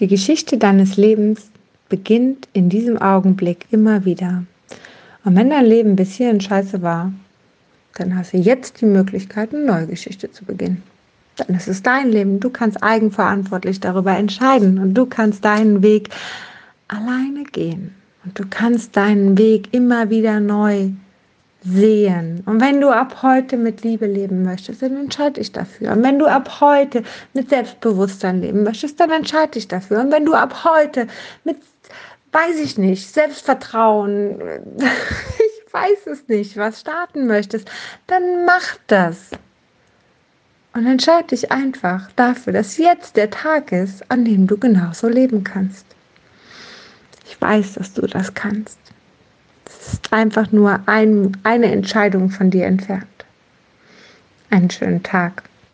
Die Geschichte deines Lebens beginnt in diesem Augenblick immer wieder. Und wenn dein Leben bis hierhin scheiße war, dann hast du jetzt die Möglichkeit, eine neue Geschichte zu beginnen. Dann ist es dein Leben. Du kannst eigenverantwortlich darüber entscheiden und du kannst deinen Weg alleine gehen. Und du kannst deinen Weg immer wieder neu sehen. Und wenn du ab heute mit Liebe leben möchtest, dann entscheide dich dafür. Und wenn du ab heute mit Selbstbewusstsein leben möchtest, dann entscheide dich dafür. Und wenn du ab heute mit, weiß ich nicht, Selbstvertrauen, ich weiß es nicht, was starten möchtest, dann mach das. Und entscheide dich einfach dafür, dass jetzt der Tag ist, an dem du genauso leben kannst. Ich weiß, dass du das kannst. Einfach nur ein, eine Entscheidung von dir entfernt. Einen schönen Tag.